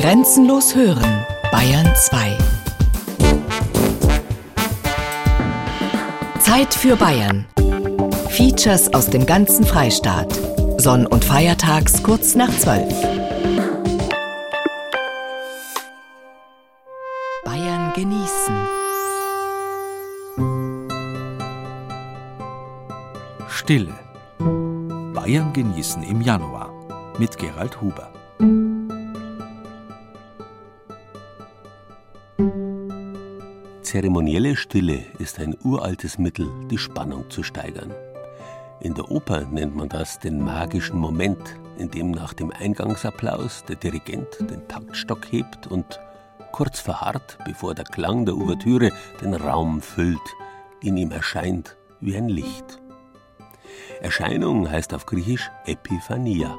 Grenzenlos hören, Bayern 2. Zeit für Bayern. Features aus dem ganzen Freistaat. Sonn- und Feiertags kurz nach 12. Bayern genießen. Stille. Bayern genießen im Januar mit Gerald Huber. Zeremonielle Stille ist ein uraltes Mittel, die Spannung zu steigern. In der Oper nennt man das den magischen Moment, in dem nach dem Eingangsapplaus der Dirigent den Taktstock hebt und kurz verharrt, bevor der Klang der Ouvertüre den Raum füllt, in ihm erscheint wie ein Licht. Erscheinung heißt auf Griechisch Epiphania.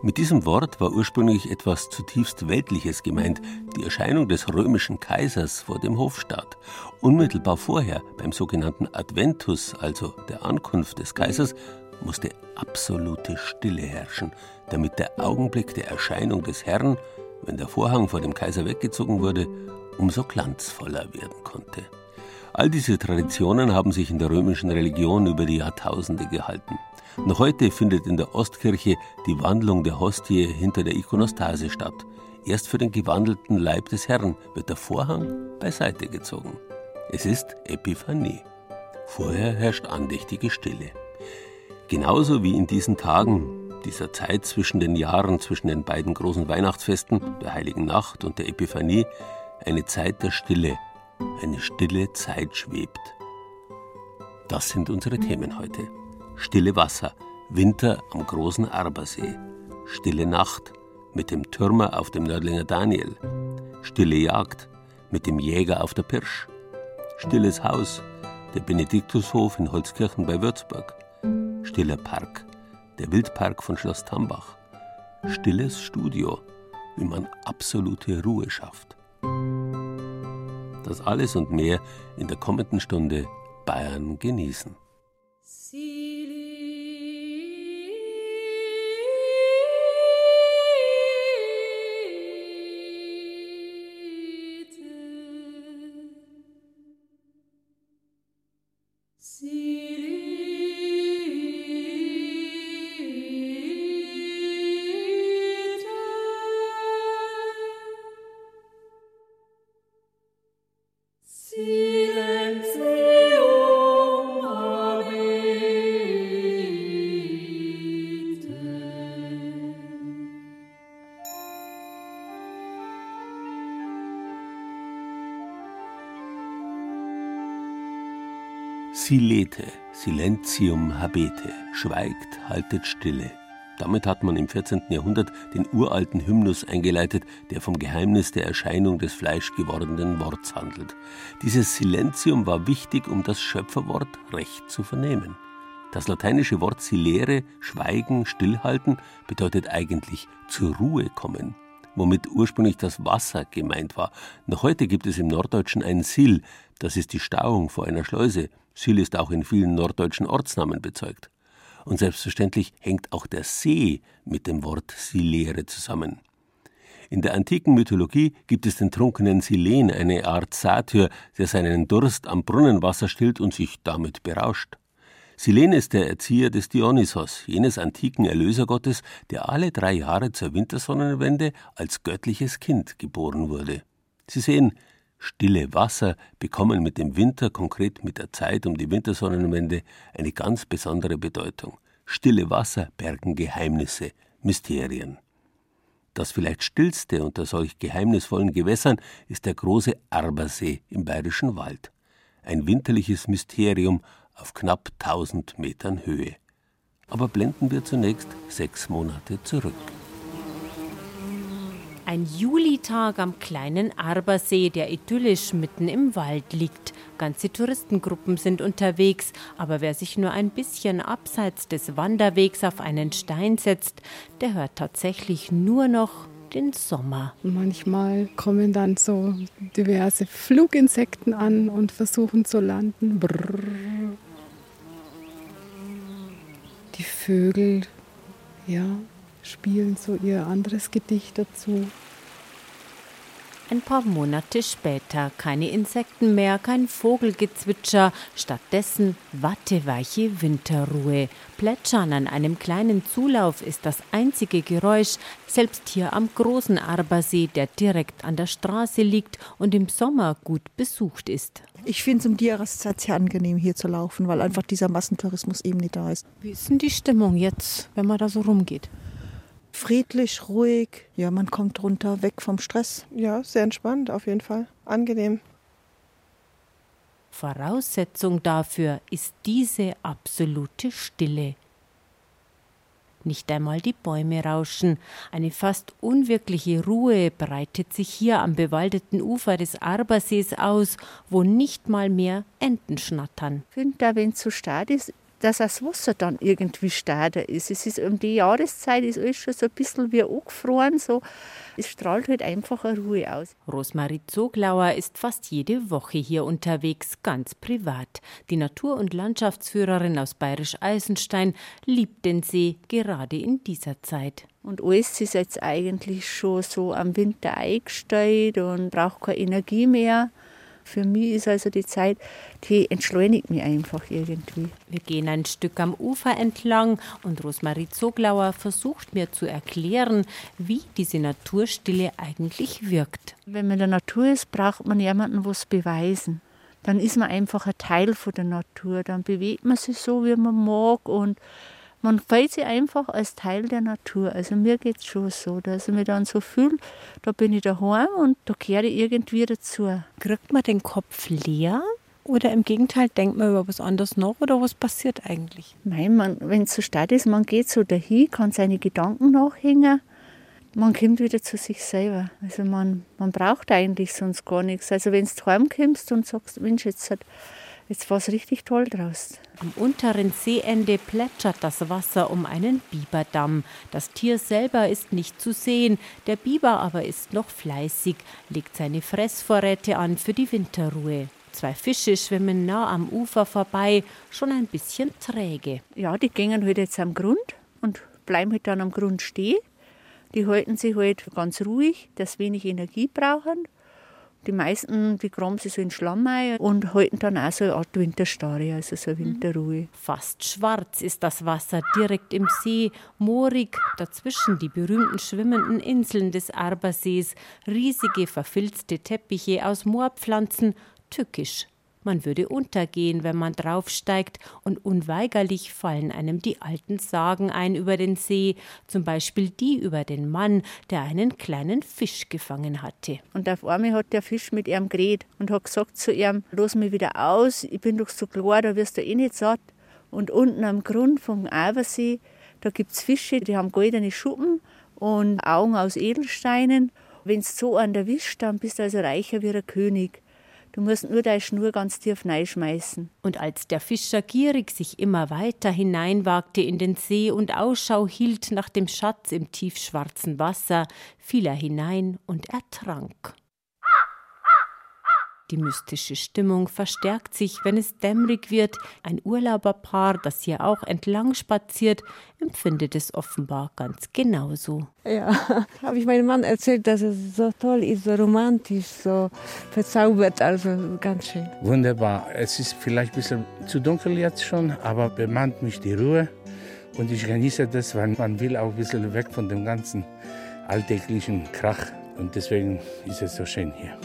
Mit diesem Wort war ursprünglich etwas zutiefst Weltliches gemeint, die Erscheinung des römischen Kaisers vor dem Hofstaat. Unmittelbar vorher, beim sogenannten Adventus, also der Ankunft des Kaisers, musste absolute Stille herrschen, damit der Augenblick der Erscheinung des Herrn, wenn der Vorhang vor dem Kaiser weggezogen wurde, umso glanzvoller werden konnte. All diese Traditionen haben sich in der römischen Religion über die Jahrtausende gehalten. Noch heute findet in der Ostkirche die Wandlung der Hostie hinter der Ikonostase statt. Erst für den gewandelten Leib des Herrn wird der Vorhang beiseite gezogen. Es ist Epiphanie. Vorher herrscht andächtige Stille. Genauso wie in diesen Tagen, dieser Zeit zwischen den Jahren, zwischen den beiden großen Weihnachtsfesten, der Heiligen Nacht und der Epiphanie, eine Zeit der Stille, eine stille Zeit schwebt. Das sind unsere Themen heute. Stille Wasser, Winter am großen Arbersee. Stille Nacht mit dem Türmer auf dem Nördlinger Daniel. Stille Jagd mit dem Jäger auf der Pirsch. Stilles Haus, der Benediktushof in Holzkirchen bei Würzburg. Stiller Park, der Wildpark von Schloss Tambach. Stilles Studio, wie man absolute Ruhe schafft. Das alles und mehr in der kommenden Stunde Bayern genießen. Silete, Silentium habete, schweigt, haltet Stille. Damit hat man im 14. Jahrhundert den uralten Hymnus eingeleitet, der vom Geheimnis der Erscheinung des fleischgewordenen Worts handelt. Dieses Silentium war wichtig, um das Schöpferwort recht zu vernehmen. Das lateinische Wort silere, schweigen, stillhalten, bedeutet eigentlich zur Ruhe kommen, womit ursprünglich das Wasser gemeint war. Noch heute gibt es im Norddeutschen ein Sil, das ist die Stauung vor einer Schleuse. Sil ist auch in vielen norddeutschen Ortsnamen bezeugt. Und selbstverständlich hängt auch der See mit dem Wort Silere zusammen. In der antiken Mythologie gibt es den trunkenen Silen, eine Art Satyr, der seinen Durst am Brunnenwasser stillt und sich damit berauscht. Silen ist der Erzieher des Dionysos, jenes antiken Erlösergottes, der alle drei Jahre zur Wintersonnenwende als göttliches Kind geboren wurde. Sie sehen, Stille Wasser bekommen mit dem Winter, konkret mit der Zeit um die Wintersonnenwende, eine ganz besondere Bedeutung. Stille Wasser bergen Geheimnisse, Mysterien. Das vielleicht stillste unter solch geheimnisvollen Gewässern ist der große Arbersee im Bayerischen Wald. Ein winterliches Mysterium auf knapp 1000 Metern Höhe. Aber blenden wir zunächst sechs Monate zurück. Ein Julitag am kleinen Arbersee, der idyllisch mitten im Wald liegt. Ganze Touristengruppen sind unterwegs, aber wer sich nur ein bisschen abseits des Wanderwegs auf einen Stein setzt, der hört tatsächlich nur noch den Sommer. Manchmal kommen dann so diverse Fluginsekten an und versuchen zu landen. Brrr. Die Vögel, ja, spielen so ihr anderes Gedicht dazu. Ein paar Monate später keine Insekten mehr, kein Vogelgezwitscher, stattdessen watteweiche Winterruhe. Plätschern an einem kleinen Zulauf ist das einzige Geräusch, selbst hier am großen Arbersee, der direkt an der Straße liegt und im Sommer gut besucht ist. Ich finde es um die Jahreszeit sehr angenehm hier zu laufen, weil einfach dieser Massentourismus eben nicht da ist. Wie ist denn die Stimmung jetzt, wenn man da so rumgeht? Friedlich, ruhig. Ja, man kommt runter, weg vom Stress. Ja, sehr entspannt auf jeden Fall. Angenehm. Voraussetzung dafür ist diese absolute Stille. Nicht einmal die Bäume rauschen. Eine fast unwirkliche Ruhe breitet sich hier am bewaldeten Ufer des Arbersees aus, wo nicht mal mehr Enten schnattern. Ich finde, wenn es so stark ist, dass das Wasser dann irgendwie stärker ist. Es ist um die Jahreszeit ist alles schon so ein bisschen wie angefroren. So. Es strahlt halt einfach eine Ruhe aus. Rosmarie Zoglauer ist fast jede Woche hier unterwegs, ganz privat. Die Natur- und Landschaftsführerin aus Bayerisch Eisenstein liebt den See gerade in dieser Zeit. Und alles ist jetzt eigentlich schon so am Winter eingestellt und braucht keine Energie mehr. Für mich ist also die Zeit, die entschleunigt mich einfach irgendwie. Wir gehen ein Stück am Ufer entlang und Rosmarie Zoglauer versucht mir zu erklären, wie diese Naturstille eigentlich wirkt. Wenn man in der Natur ist, braucht man jemanden, was beweisen. Dann ist man einfach ein Teil von der Natur. Dann bewegt man sich so, wie man mag und man fühlt sich einfach als Teil der Natur. Also mir geht es schon so, dass ich mich dann so fühle, da bin ich daheim und da kehre ich irgendwie dazu. Kriegt man den Kopf leer? Oder im Gegenteil, denkt man über was anderes nach oder was passiert eigentlich? Nein, wenn es so stark ist, man geht so dahin, kann seine Gedanken nachhängen. Man kommt wieder zu sich selber. Also man, man braucht eigentlich sonst gar nichts. Also wenn du heimkommst und sagst, Mensch, jetzt hat Jetzt war es richtig toll draußen. Am unteren Seeende plätschert das Wasser um einen Biberdamm. Das Tier selber ist nicht zu sehen, der Biber aber ist noch fleißig, legt seine Fressvorräte an für die Winterruhe. Zwei Fische schwimmen nah am Ufer vorbei, schon ein bisschen träge. Ja, die gehen halt jetzt am Grund und bleiben halt dann am Grund stehen. Die halten sich halt ganz ruhig, dass wenig Energie brauchen die meisten, die graben sich so in Schlamm ein und halten dann auch so eine Art Winterstarre, also so eine Winterruhe. Fast schwarz ist das Wasser direkt im See, moorig, dazwischen die berühmten schwimmenden Inseln des Arbersees, riesige verfilzte Teppiche aus Moorpflanzen, tückisch man würde untergehen, wenn man draufsteigt, und unweigerlich fallen einem die alten Sagen ein über den See, zum Beispiel die über den Mann, der einen kleinen Fisch gefangen hatte. Und auf einmal hat der Fisch mit ihm geredet und hat gesagt zu ihm, los mich wieder aus, ich bin doch so klar, da wirst du eh nicht satt. Und unten am Grund vom Abersee, da gibt es Fische, die haben goldene Schuppen und Augen aus Edelsteinen. Wenn du so an der erwischt, dann bist du also reicher wie ein König. Du musst nur deine Schnur ganz tief schmeißen. Und als der Fischer gierig sich immer weiter hineinwagte in den See und Ausschau hielt nach dem Schatz im tiefschwarzen Wasser, fiel er hinein und ertrank. Die mystische Stimmung verstärkt sich, wenn es dämmerig wird. Ein Urlauberpaar, das hier auch entlang spaziert, empfindet es offenbar ganz genauso. Ja, habe ich meinem Mann erzählt, dass es so toll ist, so romantisch, so verzaubert, also ganz schön. Wunderbar. Es ist vielleicht ein bisschen zu dunkel jetzt schon, aber bemannt mich die Ruhe. Und ich genieße das, weil man will auch ein bisschen weg von dem ganzen alltäglichen Krach. Und deswegen ist es so schön hier.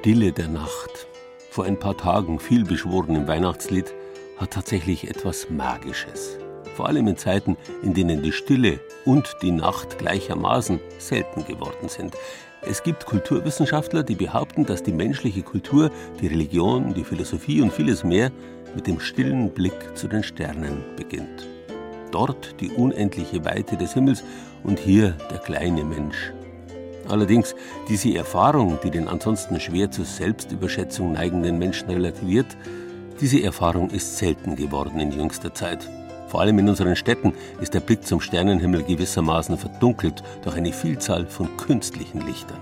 Stille der Nacht, vor ein paar Tagen viel beschworen im Weihnachtslied, hat tatsächlich etwas Magisches. Vor allem in Zeiten, in denen die Stille und die Nacht gleichermaßen selten geworden sind. Es gibt Kulturwissenschaftler, die behaupten, dass die menschliche Kultur, die Religion, die Philosophie und vieles mehr mit dem stillen Blick zu den Sternen beginnt. Dort die unendliche Weite des Himmels und hier der kleine Mensch. Allerdings, diese Erfahrung, die den ansonsten schwer zur Selbstüberschätzung neigenden Menschen relativiert, diese Erfahrung ist selten geworden in jüngster Zeit. Vor allem in unseren Städten ist der Blick zum Sternenhimmel gewissermaßen verdunkelt durch eine Vielzahl von künstlichen Lichtern.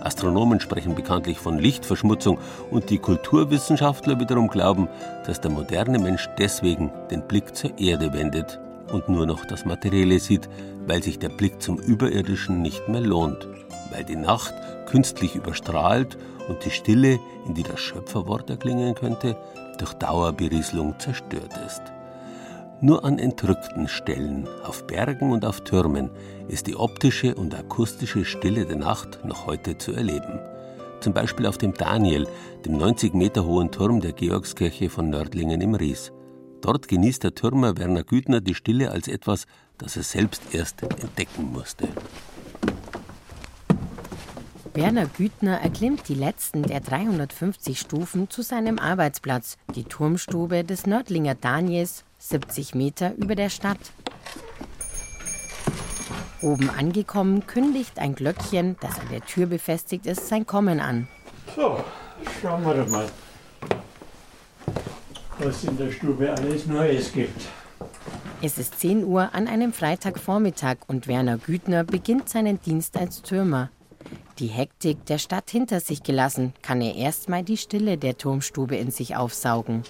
Astronomen sprechen bekanntlich von Lichtverschmutzung und die Kulturwissenschaftler wiederum glauben, dass der moderne Mensch deswegen den Blick zur Erde wendet und nur noch das Materielle sieht, weil sich der Blick zum Überirdischen nicht mehr lohnt, weil die Nacht künstlich überstrahlt und die Stille, in die das Schöpferwort erklingen könnte, durch Dauerberieselung zerstört ist. Nur an entrückten Stellen, auf Bergen und auf Türmen, ist die optische und akustische Stille der Nacht noch heute zu erleben. Zum Beispiel auf dem Daniel, dem 90 Meter hohen Turm der Georgskirche von Nördlingen im Ries. Dort genießt der Türmer Werner Güthner die Stille als etwas, das er selbst erst entdecken musste. Werner Güthner erklimmt die letzten der 350 Stufen zu seinem Arbeitsplatz, die Turmstube des Nördlinger Daniels, 70 Meter über der Stadt. Oben angekommen kündigt ein Glöckchen, das an der Tür befestigt ist, sein Kommen an. So, schauen wir doch mal, was in der Stube alles Neues gibt. Es ist 10 Uhr an einem Freitagvormittag und Werner Güthner beginnt seinen Dienst als Türmer. Die Hektik der Stadt hinter sich gelassen, kann er erstmal die Stille der Turmstube in sich aufsaugen.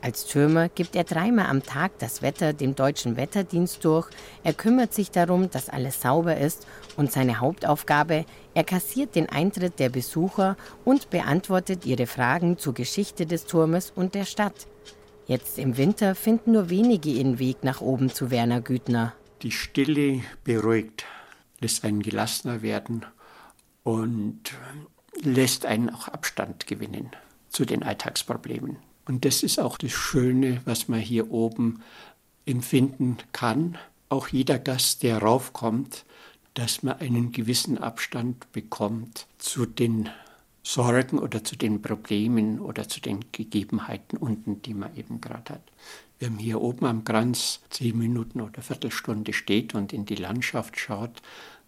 Als Türmer gibt er dreimal am Tag das Wetter dem deutschen Wetterdienst durch. Er kümmert sich darum, dass alles sauber ist und seine Hauptaufgabe, er kassiert den Eintritt der Besucher und beantwortet ihre Fragen zur Geschichte des Turmes und der Stadt. Jetzt im Winter finden nur wenige ihren Weg nach oben zu Werner Güthner. Die Stille beruhigt, lässt einen gelassener werden und lässt einen auch Abstand gewinnen zu den Alltagsproblemen. Und das ist auch das Schöne, was man hier oben empfinden kann. Auch jeder Gast, der raufkommt, dass man einen gewissen Abstand bekommt zu den Sorgen oder zu den Problemen oder zu den Gegebenheiten unten, die man eben gerade hat. Wenn man hier oben am Kranz zehn Minuten oder Viertelstunde steht und in die Landschaft schaut,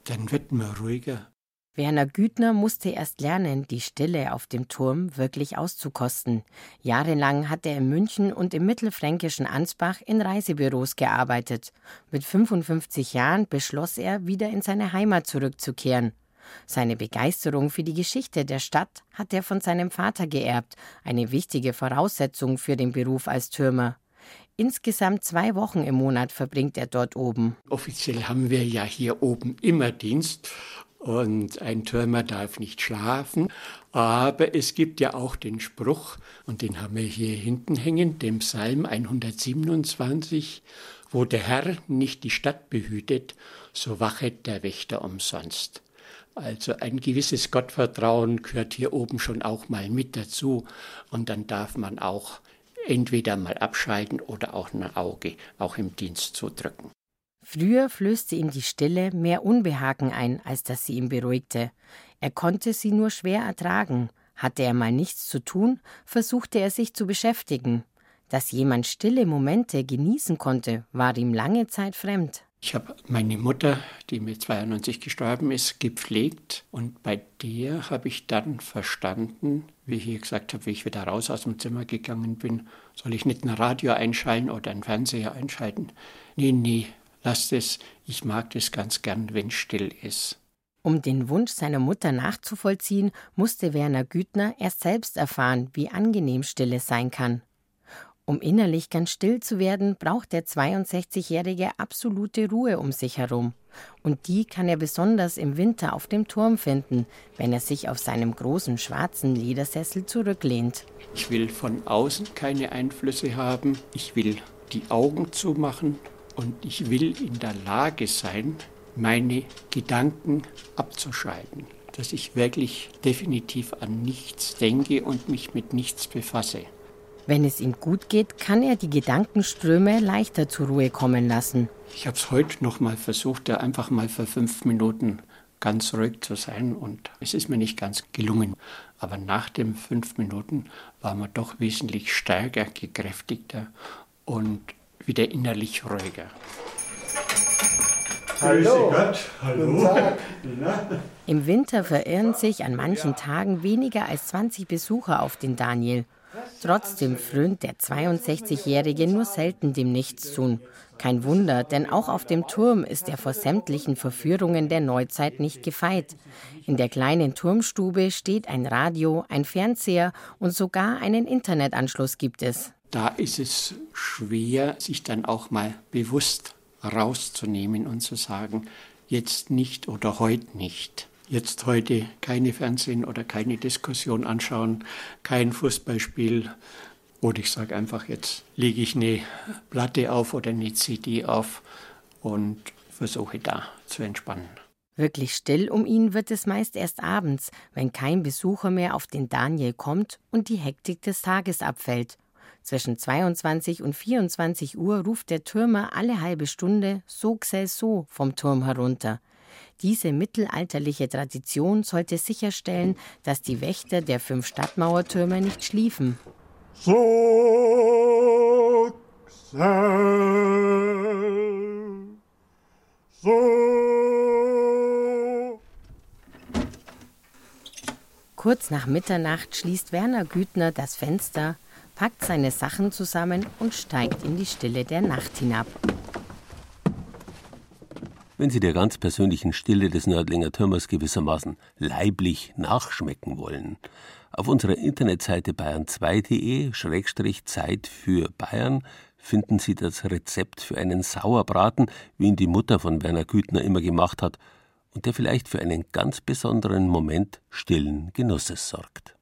dann wird man ruhiger. Werner Güthner musste erst lernen, die Stille auf dem Turm wirklich auszukosten. Jahrelang hat er in München und im mittelfränkischen Ansbach in Reisebüros gearbeitet. Mit 55 Jahren beschloss er, wieder in seine Heimat zurückzukehren. Seine Begeisterung für die Geschichte der Stadt hat er von seinem Vater geerbt, eine wichtige Voraussetzung für den Beruf als Türmer. Insgesamt zwei Wochen im Monat verbringt er dort oben. Offiziell haben wir ja hier oben immer Dienst und ein Türmer darf nicht schlafen. Aber es gibt ja auch den Spruch, und den haben wir hier hinten hängen, dem Psalm 127, wo der Herr nicht die Stadt behütet, so wachet der Wächter umsonst. Also ein gewisses Gottvertrauen gehört hier oben schon auch mal mit dazu. Und dann darf man auch entweder mal abschalten oder auch ein Auge auch im Dienst zudrücken. Früher flößte ihm die Stille mehr Unbehagen ein, als dass sie ihn beruhigte. Er konnte sie nur schwer ertragen. Hatte er mal nichts zu tun, versuchte er sich zu beschäftigen. Dass jemand stille Momente genießen konnte, war ihm lange Zeit fremd. Ich habe meine Mutter, die mit 92 gestorben ist, gepflegt und bei der habe ich dann verstanden, wie ich hier gesagt habe, wie ich wieder raus aus dem Zimmer gegangen bin, soll ich nicht ein Radio einschalten oder einen Fernseher einschalten? Nee, nee, lasst es, ich mag das ganz gern, wenn still ist. Um den Wunsch seiner Mutter nachzuvollziehen, musste Werner Güthner erst selbst erfahren, wie angenehm Stille sein kann. Um innerlich ganz still zu werden, braucht der 62-Jährige absolute Ruhe um sich herum. Und die kann er besonders im Winter auf dem Turm finden, wenn er sich auf seinem großen schwarzen Ledersessel zurücklehnt. Ich will von außen keine Einflüsse haben. Ich will die Augen zumachen und ich will in der Lage sein, meine Gedanken abzuschalten. dass ich wirklich definitiv an nichts denke und mich mit nichts befasse. Wenn es ihm gut geht, kann er die Gedankenströme leichter zur Ruhe kommen lassen. Ich habe es heute noch mal versucht, da einfach mal für fünf Minuten ganz ruhig zu sein und es ist mir nicht ganz gelungen. Aber nach den fünf Minuten war man doch wesentlich stärker, gekräftigter und wieder innerlich ruhiger. Hallo. Gott. Hallo. Im Winter verirren sich an manchen Tagen weniger als 20 Besucher auf den Daniel. Trotzdem frönt der 62-Jährige nur selten dem Nichtstun. Kein Wunder, denn auch auf dem Turm ist er vor sämtlichen Verführungen der Neuzeit nicht gefeit. In der kleinen Turmstube steht ein Radio, ein Fernseher und sogar einen Internetanschluss gibt es. Da ist es schwer, sich dann auch mal bewusst rauszunehmen und zu sagen, jetzt nicht oder heute nicht jetzt heute keine Fernsehen oder keine Diskussion anschauen, kein Fußballspiel. Oder ich sage einfach, jetzt lege ich eine Platte auf oder eine CD auf und versuche da zu entspannen. Wirklich still um ihn wird es meist erst abends, wenn kein Besucher mehr auf den Daniel kommt und die Hektik des Tages abfällt. Zwischen 22 und 24 Uhr ruft der Türmer alle halbe Stunde So gsell so vom Turm herunter. Diese mittelalterliche Tradition sollte sicherstellen, dass die Wächter der fünf Stadtmauertürme nicht schliefen. So, so. Kurz nach Mitternacht schließt Werner Güthner das Fenster, packt seine Sachen zusammen und steigt in die Stille der Nacht hinab. Wenn Sie der ganz persönlichen Stille des Nördlinger Türmers gewissermaßen leiblich nachschmecken wollen, auf unserer Internetseite bayern2.de-Zeit für Bayern finden Sie das Rezept für einen Sauerbraten, wie ihn die Mutter von Werner Güthner immer gemacht hat und der vielleicht für einen ganz besonderen Moment stillen Genusses sorgt.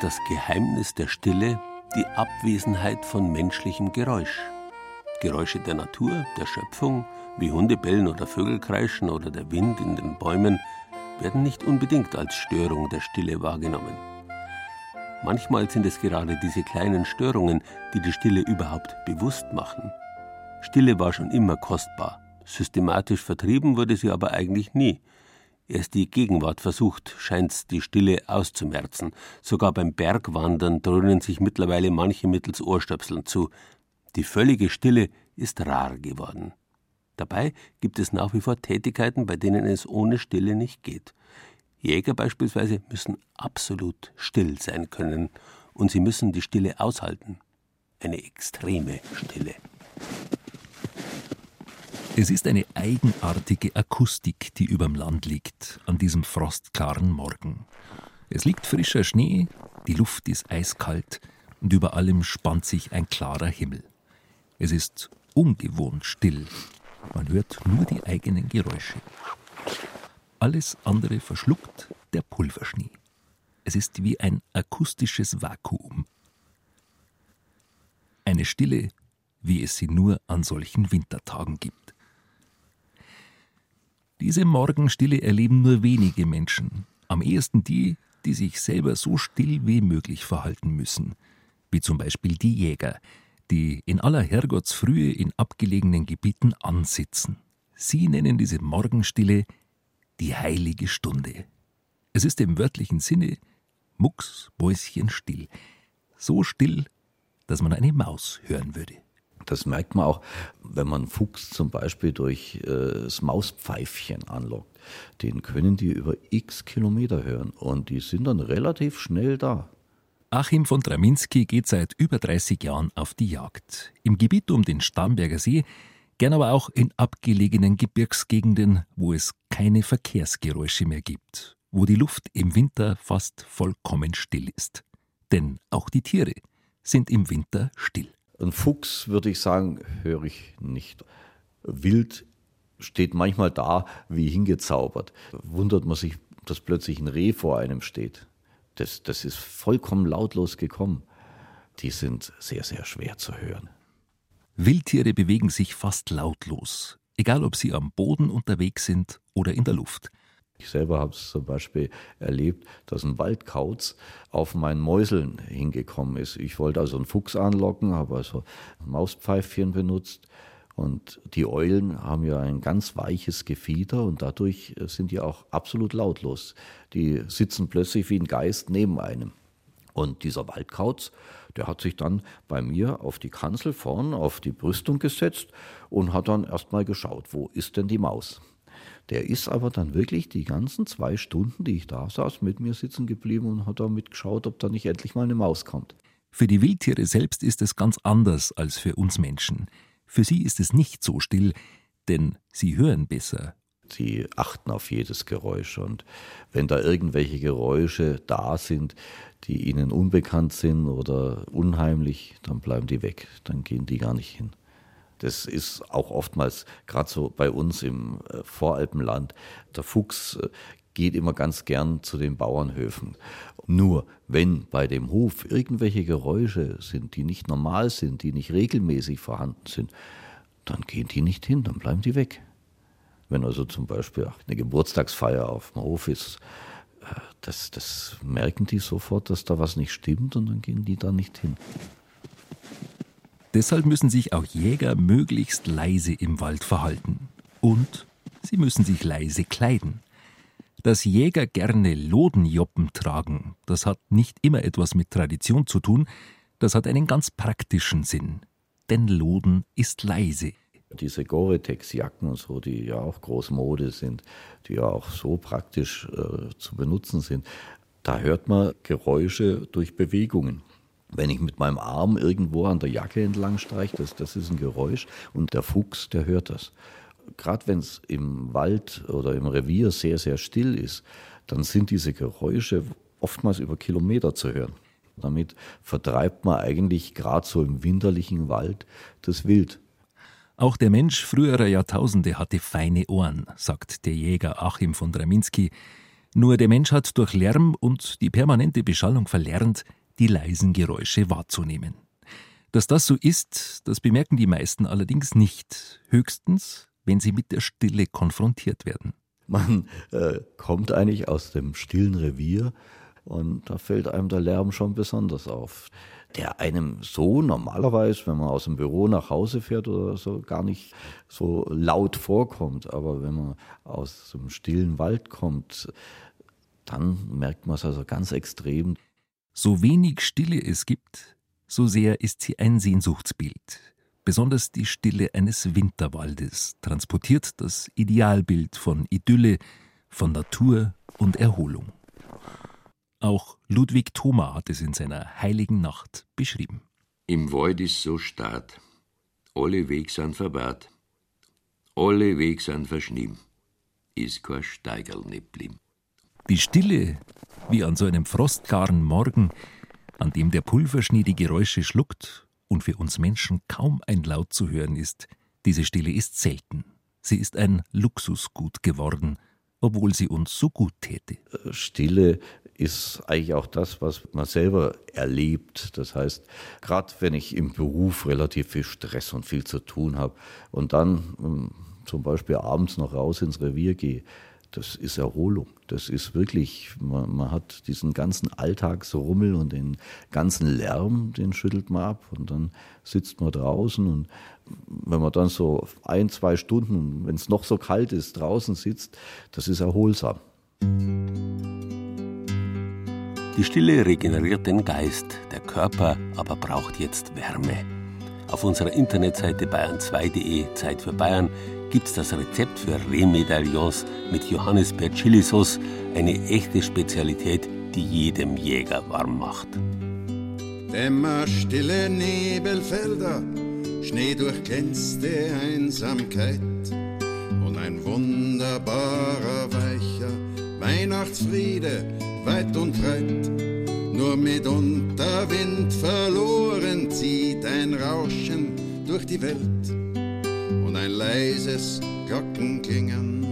Das Geheimnis der Stille die Abwesenheit von menschlichem Geräusch. Geräusche der Natur, der Schöpfung, wie Hunde bellen oder Vögel kreischen oder der Wind in den Bäumen, werden nicht unbedingt als Störung der Stille wahrgenommen. Manchmal sind es gerade diese kleinen Störungen, die die Stille überhaupt bewusst machen. Stille war schon immer kostbar. Systematisch vertrieben wurde sie aber eigentlich nie. Erst die Gegenwart versucht, scheint's die Stille auszumerzen. Sogar beim Bergwandern dröhnen sich mittlerweile manche mittels Ohrstöpseln zu. Die völlige Stille ist rar geworden. Dabei gibt es nach wie vor Tätigkeiten, bei denen es ohne Stille nicht geht. Jäger beispielsweise müssen absolut still sein können und sie müssen die Stille aushalten. Eine extreme Stille. Es ist eine eigenartige Akustik, die überm Land liegt, an diesem frostklaren Morgen. Es liegt frischer Schnee, die Luft ist eiskalt und über allem spannt sich ein klarer Himmel. Es ist ungewohnt still. Man hört nur die eigenen Geräusche. Alles andere verschluckt der Pulverschnee. Es ist wie ein akustisches Vakuum. Eine Stille, wie es sie nur an solchen Wintertagen gibt. Diese Morgenstille erleben nur wenige Menschen, am ehesten die, die sich selber so still wie möglich verhalten müssen, wie zum Beispiel die Jäger, die in aller Herrgottsfrühe in abgelegenen Gebieten ansitzen. Sie nennen diese Morgenstille die heilige Stunde. Es ist im wörtlichen Sinne mucksmäuschenstill, so still, dass man eine Maus hören würde. Das merkt man auch, wenn man Fuchs zum Beispiel durch äh, das Mauspfeifchen anlockt. Den können die über x Kilometer hören und die sind dann relativ schnell da. Achim von Draminski geht seit über 30 Jahren auf die Jagd. Im Gebiet um den Starnberger See, gern aber auch in abgelegenen Gebirgsgegenden, wo es keine Verkehrsgeräusche mehr gibt, wo die Luft im Winter fast vollkommen still ist. Denn auch die Tiere sind im Winter still. Ein Fuchs, würde ich sagen, höre ich nicht. Wild steht manchmal da wie hingezaubert. Wundert man sich, dass plötzlich ein Reh vor einem steht. Das, das ist vollkommen lautlos gekommen. Die sind sehr, sehr schwer zu hören. Wildtiere bewegen sich fast lautlos, egal ob sie am Boden unterwegs sind oder in der Luft. Ich selber habe es zum Beispiel erlebt, dass ein Waldkauz auf mein Mäuseln hingekommen ist. Ich wollte also einen Fuchs anlocken, habe also Mauspfeifchen benutzt. Und die Eulen haben ja ein ganz weiches Gefieder und dadurch sind die auch absolut lautlos. Die sitzen plötzlich wie ein Geist neben einem. Und dieser Waldkauz, der hat sich dann bei mir auf die Kanzel vorn, auf die Brüstung gesetzt und hat dann erstmal geschaut, wo ist denn die Maus? Der ist aber dann wirklich die ganzen zwei Stunden, die ich da saß, mit mir sitzen geblieben und hat damit geschaut, ob da nicht endlich mal eine Maus kommt. Für die Wildtiere selbst ist es ganz anders als für uns Menschen. Für sie ist es nicht so still, denn sie hören besser. Sie achten auf jedes Geräusch und wenn da irgendwelche Geräusche da sind, die ihnen unbekannt sind oder unheimlich, dann bleiben die weg, dann gehen die gar nicht hin. Das ist auch oftmals, gerade so bei uns im äh, Voralpenland, der Fuchs äh, geht immer ganz gern zu den Bauernhöfen. Nur wenn bei dem Hof irgendwelche Geräusche sind, die nicht normal sind, die nicht regelmäßig vorhanden sind, dann gehen die nicht hin, dann bleiben die weg. Wenn also zum Beispiel eine Geburtstagsfeier auf dem Hof ist, äh, das, das merken die sofort, dass da was nicht stimmt und dann gehen die da nicht hin. Deshalb müssen sich auch Jäger möglichst leise im Wald verhalten. Und sie müssen sich leise kleiden. Dass Jäger gerne Lodenjoppen tragen, das hat nicht immer etwas mit Tradition zu tun, das hat einen ganz praktischen Sinn. Denn Loden ist leise. Diese Gore-Tex-Jacken und so, die ja auch Großmode sind, die ja auch so praktisch äh, zu benutzen sind, da hört man Geräusche durch Bewegungen. Wenn ich mit meinem Arm irgendwo an der Jacke entlang streiche, das, das ist ein Geräusch und der Fuchs, der hört das. Gerade wenn es im Wald oder im Revier sehr, sehr still ist, dann sind diese Geräusche oftmals über Kilometer zu hören. Damit vertreibt man eigentlich gerade so im winterlichen Wald das Wild. Auch der Mensch früherer Jahrtausende hatte feine Ohren, sagt der Jäger Achim von Draminski. Nur der Mensch hat durch Lärm und die permanente Beschallung verlernt, die leisen Geräusche wahrzunehmen. Dass das so ist, das bemerken die meisten allerdings nicht, höchstens, wenn sie mit der Stille konfrontiert werden. Man äh, kommt eigentlich aus dem stillen Revier und da fällt einem der Lärm schon besonders auf, der einem so normalerweise, wenn man aus dem Büro nach Hause fährt oder so, gar nicht so laut vorkommt. Aber wenn man aus dem stillen Wald kommt, dann merkt man es also ganz extrem. So wenig Stille es gibt, so sehr ist sie ein Sehnsuchtsbild. Besonders die Stille eines Winterwaldes transportiert das Idealbild von Idylle, von Natur und Erholung. Auch Ludwig Thoma hat es in seiner Heiligen Nacht beschrieben. Im Wald ist so stad, alle Weg sind verwahrt, alle Weg sind verschnieben, ist kein Steigerl nicht blieben. Die Stille, wie an so einem frostklaren Morgen, an dem der Pulverschnee die Geräusche schluckt und für uns Menschen kaum ein Laut zu hören ist, diese Stille ist selten. Sie ist ein Luxusgut geworden, obwohl sie uns so gut täte. Stille ist eigentlich auch das, was man selber erlebt. Das heißt, gerade wenn ich im Beruf relativ viel Stress und viel zu tun habe und dann ähm, zum Beispiel abends noch raus ins Revier gehe, das ist Erholung. Das ist wirklich, man, man, hat diesen ganzen Alltagsrummel und den ganzen Lärm, den schüttelt man ab und dann sitzt man draußen und wenn man dann so ein, zwei Stunden, wenn es noch so kalt ist, draußen sitzt, das ist erholsam. Die Stille regeneriert den Geist, der Körper aber braucht jetzt Wärme. Auf unserer Internetseite bayern2.de Zeit für Bayern gibt es das Rezept für Rehmedaillons mit Johannisbeer-Chilisauce, eine echte Spezialität, die jedem Jäger warm macht. Dämmerstille Nebelfelder, schneedurchglänzte Einsamkeit und ein wunderbarer, weicher Weihnachtsfriede weit und breit. Nur mitunter Wind verloren zieht ein Rauschen durch die Welt und ein leises Glockenklingen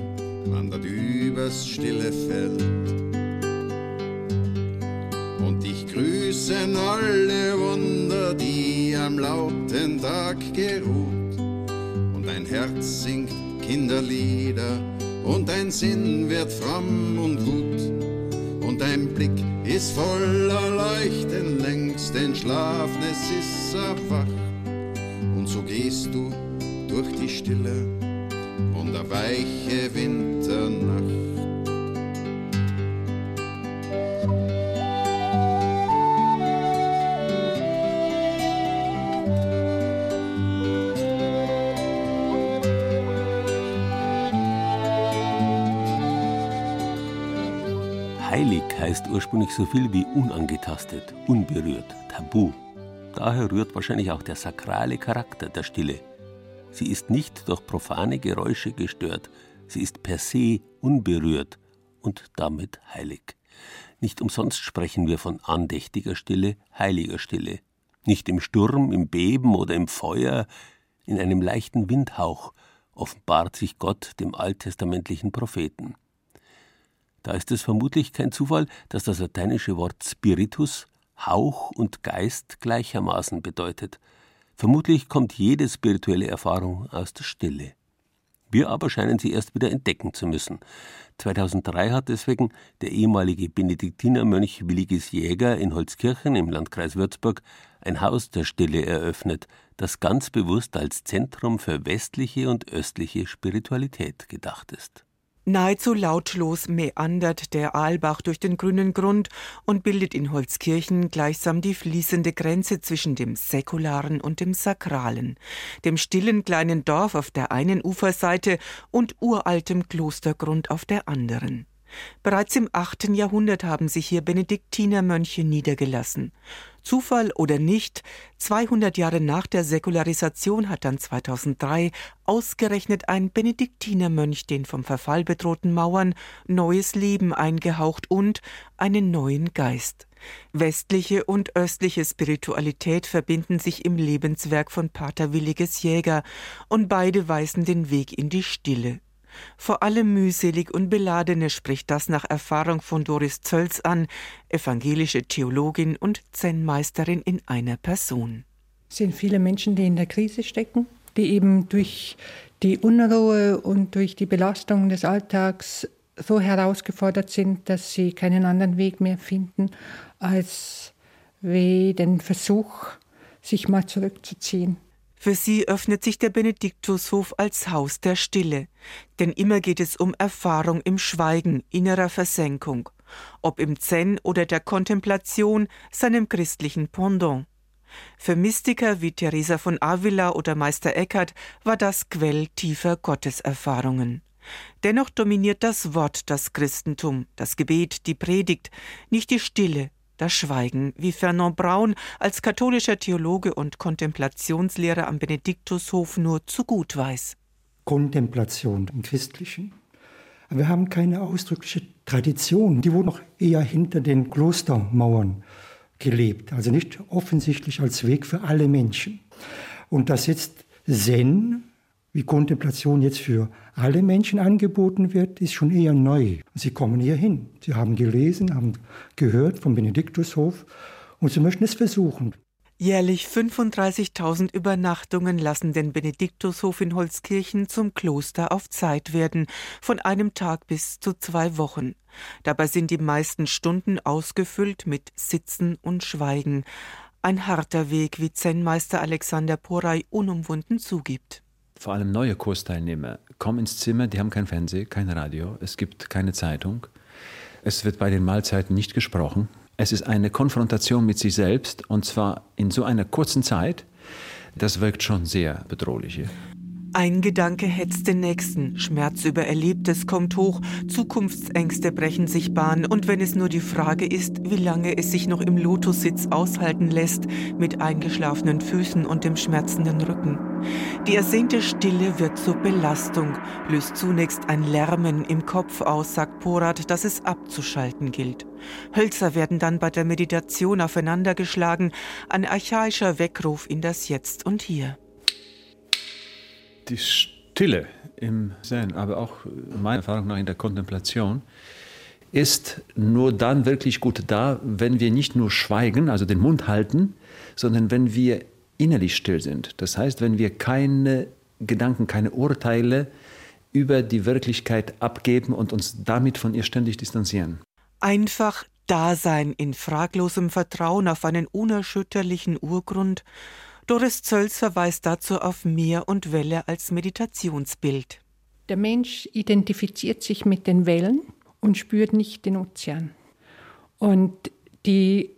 wandert übers stille Feld. Und ich grüße alle Wunder, die am lauten Tag geruht. Und ein Herz singt Kinderlieder und ein Sinn wird fromm und gut. Und ein Blick ist voller Leuchten längst entschlafen, es ist erwacht. Und so gehst du durch die Stille und der weiche Winternacht. Ursprünglich so viel wie unangetastet, unberührt, tabu. Daher rührt wahrscheinlich auch der sakrale Charakter der Stille. Sie ist nicht durch profane Geräusche gestört, sie ist per se unberührt und damit heilig. Nicht umsonst sprechen wir von andächtiger Stille, heiliger Stille. Nicht im Sturm, im Beben oder im Feuer, in einem leichten Windhauch offenbart sich Gott dem alttestamentlichen Propheten. Da ist es vermutlich kein Zufall, dass das lateinische Wort Spiritus Hauch und Geist gleichermaßen bedeutet. Vermutlich kommt jede spirituelle Erfahrung aus der Stille. Wir aber scheinen sie erst wieder entdecken zu müssen. 2003 hat deswegen der ehemalige Benediktinermönch Williges Jäger in Holzkirchen im Landkreis Würzburg ein Haus der Stille eröffnet, das ganz bewusst als Zentrum für westliche und östliche Spiritualität gedacht ist. Nahezu lautlos meandert der Aalbach durch den grünen Grund und bildet in Holzkirchen gleichsam die fließende Grenze zwischen dem Säkularen und dem Sakralen, dem stillen kleinen Dorf auf der einen Uferseite und uraltem Klostergrund auf der anderen. Bereits im achten Jahrhundert haben sich hier Benediktinermönche niedergelassen. Zufall oder nicht, 200 Jahre nach der Säkularisation hat dann 2003 ausgerechnet ein Benediktinermönch den vom Verfall bedrohten Mauern neues Leben eingehaucht und einen neuen Geist. Westliche und östliche Spiritualität verbinden sich im Lebenswerk von Pater Williges Jäger, und beide weisen den Weg in die Stille. Vor allem mühselig und beladene spricht das nach Erfahrung von Doris Zölz an, evangelische Theologin und Zen-Meisterin in einer Person. Es sind viele Menschen, die in der Krise stecken, die eben durch die Unruhe und durch die Belastung des Alltags so herausgefordert sind, dass sie keinen anderen Weg mehr finden, als wie den Versuch, sich mal zurückzuziehen. Für sie öffnet sich der Benediktushof als Haus der Stille, denn immer geht es um Erfahrung im Schweigen, innerer Versenkung, ob im Zen oder der Kontemplation, seinem christlichen Pendant. Für Mystiker wie Teresa von Avila oder Meister Eckhart war das Quell tiefer Gotteserfahrungen. Dennoch dominiert das Wort das Christentum, das Gebet, die Predigt, nicht die Stille, das Schweigen, wie Fernand Braun als katholischer Theologe und Kontemplationslehrer am Benediktushof nur zu gut weiß. Kontemplation im Christlichen. Wir haben keine ausdrückliche Tradition. Die wurde noch eher hinter den Klostermauern gelebt, also nicht offensichtlich als Weg für alle Menschen. Und dass jetzt Zen wie Kontemplation jetzt für alle Menschen angeboten wird, ist schon eher neu. Sie kommen hier hin. Sie haben gelesen, haben gehört vom Benediktushof und sie möchten es versuchen. Jährlich 35.000 Übernachtungen lassen den Benediktushof in Holzkirchen zum Kloster auf Zeit werden, von einem Tag bis zu zwei Wochen. Dabei sind die meisten Stunden ausgefüllt mit Sitzen und Schweigen. Ein harter Weg, wie Zen-Meister Alexander Poray unumwunden zugibt vor allem neue Kursteilnehmer kommen ins Zimmer, die haben kein Fernsehen, kein Radio, es gibt keine Zeitung. Es wird bei den Mahlzeiten nicht gesprochen. Es ist eine Konfrontation mit sich selbst und zwar in so einer kurzen Zeit, das wirkt schon sehr bedrohlich hier. Ein Gedanke hetzt den nächsten. Schmerz über Erlebtes kommt hoch, Zukunftsängste brechen sich Bahn. Und wenn es nur die Frage ist, wie lange es sich noch im Lotussitz aushalten lässt, mit eingeschlafenen Füßen und dem schmerzenden Rücken. Die ersehnte Stille wird zur Belastung, löst zunächst ein Lärmen im Kopf aus, sagt Porat, dass es abzuschalten gilt. Hölzer werden dann bei der Meditation aufeinandergeschlagen, ein archaischer Weckruf in das Jetzt und Hier die Stille im Zen, aber auch meiner Erfahrung nach in der Kontemplation, ist nur dann wirklich gut da, wenn wir nicht nur schweigen, also den Mund halten, sondern wenn wir innerlich still sind. Das heißt, wenn wir keine Gedanken, keine Urteile über die Wirklichkeit abgeben und uns damit von ihr ständig distanzieren. Einfach Dasein in fraglosem Vertrauen auf einen unerschütterlichen Urgrund Doris Zölz verweist dazu auf Meer und Welle als Meditationsbild. Der Mensch identifiziert sich mit den Wellen und spürt nicht den Ozean. Und die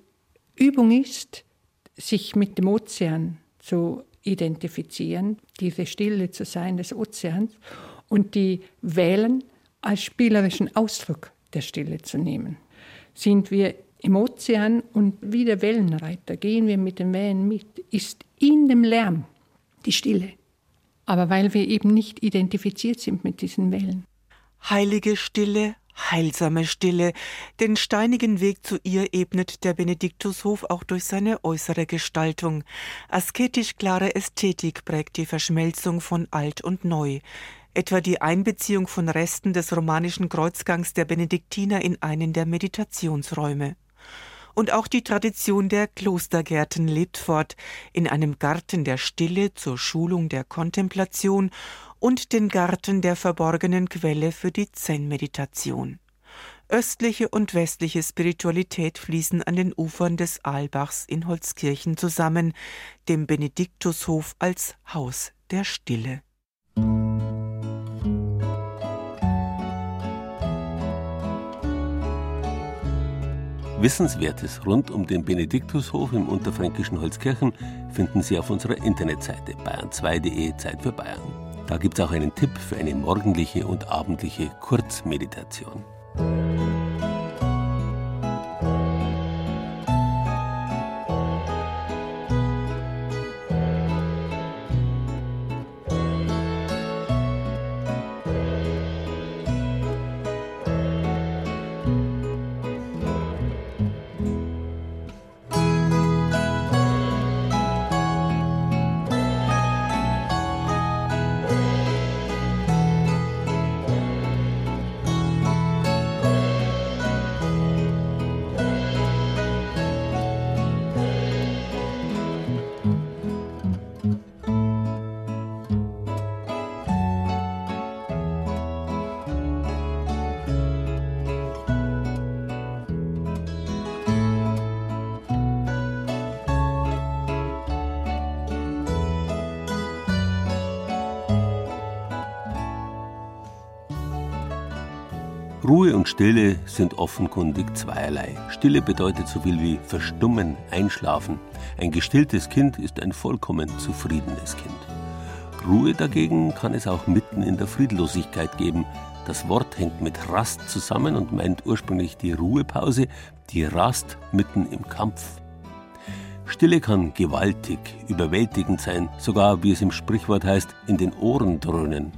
Übung ist, sich mit dem Ozean zu identifizieren, diese Stille zu sein des Ozeans und die Wellen als spielerischen Ausdruck der Stille zu nehmen. Sind wir im Ozean und wie der Wellenreiter gehen wir mit den Wellen mit, ist in dem Lärm die Stille. Aber weil wir eben nicht identifiziert sind mit diesen Wellen. Heilige Stille, heilsame Stille, den steinigen Weg zu ihr ebnet der Benediktushof auch durch seine äußere Gestaltung. Asketisch klare Ästhetik prägt die Verschmelzung von alt und neu etwa die Einbeziehung von Resten des romanischen Kreuzgangs der Benediktiner in einen der Meditationsräume. Und auch die Tradition der Klostergärten lebt fort, in einem Garten der Stille zur Schulung der Kontemplation und den Garten der verborgenen Quelle für die Zen-Meditation. Östliche und westliche Spiritualität fließen an den Ufern des Aalbachs in Holzkirchen zusammen, dem Benediktushof als Haus der Stille. Wissenswertes rund um den Benediktushof im unterfränkischen Holzkirchen finden Sie auf unserer Internetseite bayern2.de Zeit für Bayern. Da gibt es auch einen Tipp für eine morgendliche und abendliche Kurzmeditation. Ruhe und Stille sind offenkundig zweierlei. Stille bedeutet so viel wie verstummen, einschlafen. Ein gestilltes Kind ist ein vollkommen zufriedenes Kind. Ruhe dagegen kann es auch mitten in der Friedlosigkeit geben. Das Wort hängt mit Rast zusammen und meint ursprünglich die Ruhepause, die Rast mitten im Kampf. Stille kann gewaltig, überwältigend sein, sogar, wie es im Sprichwort heißt, in den Ohren dröhnen.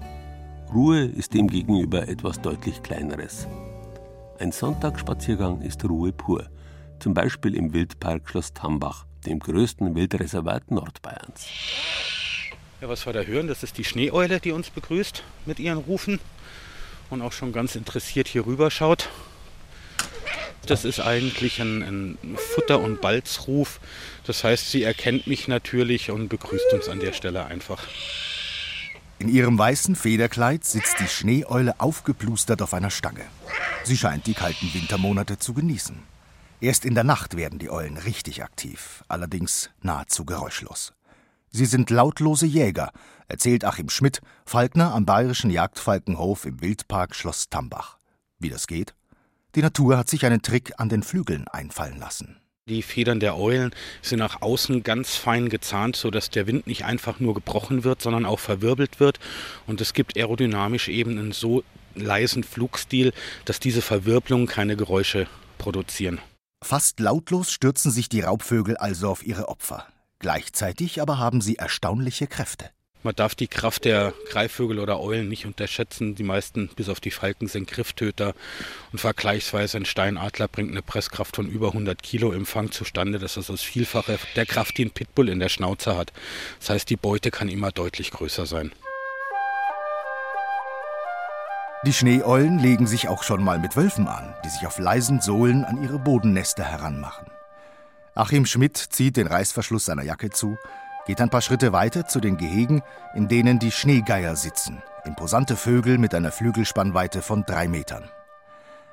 Ruhe ist demgegenüber etwas deutlich Kleineres. Ein Sonntagsspaziergang ist Ruhe pur, zum Beispiel im Wildpark Schloss Tambach, dem größten Wildreservat Nordbayerns. Ja, was wir da hören, das ist die Schneeeule, die uns begrüßt mit ihren Rufen und auch schon ganz interessiert hier rüber schaut. Das ist eigentlich ein, ein Futter- und Balzruf. Das heißt, sie erkennt mich natürlich und begrüßt uns an der Stelle einfach. In ihrem weißen Federkleid sitzt die Schneeeule aufgeplustert auf einer Stange. Sie scheint die kalten Wintermonate zu genießen. Erst in der Nacht werden die Eulen richtig aktiv, allerdings nahezu geräuschlos. Sie sind lautlose Jäger, erzählt Achim Schmidt, Falkner am bayerischen Jagdfalkenhof im Wildpark Schloss Tambach. Wie das geht? Die Natur hat sich einen Trick an den Flügeln einfallen lassen. Die Federn der Eulen sind nach außen ganz fein gezahnt, sodass der Wind nicht einfach nur gebrochen wird, sondern auch verwirbelt wird. Und es gibt aerodynamisch eben einen so leisen Flugstil, dass diese Verwirbelungen keine Geräusche produzieren. Fast lautlos stürzen sich die Raubvögel also auf ihre Opfer. Gleichzeitig aber haben sie erstaunliche Kräfte. Man darf die Kraft der Greifvögel oder Eulen nicht unterschätzen. Die meisten, bis auf die Falken, sind Grifftöter. Und vergleichsweise ein Steinadler bringt eine Presskraft von über 100 Kilo im Fang zustande. Das ist das Vielfache der Kraft, die ein Pitbull in der Schnauze hat. Das heißt, die Beute kann immer deutlich größer sein. Die Schneeeulen legen sich auch schon mal mit Wölfen an, die sich auf leisen Sohlen an ihre Bodennester heranmachen. Achim Schmidt zieht den Reißverschluss seiner Jacke zu, geht ein paar Schritte weiter zu den Gehegen, in denen die Schneegeier sitzen, imposante Vögel mit einer Flügelspannweite von drei Metern.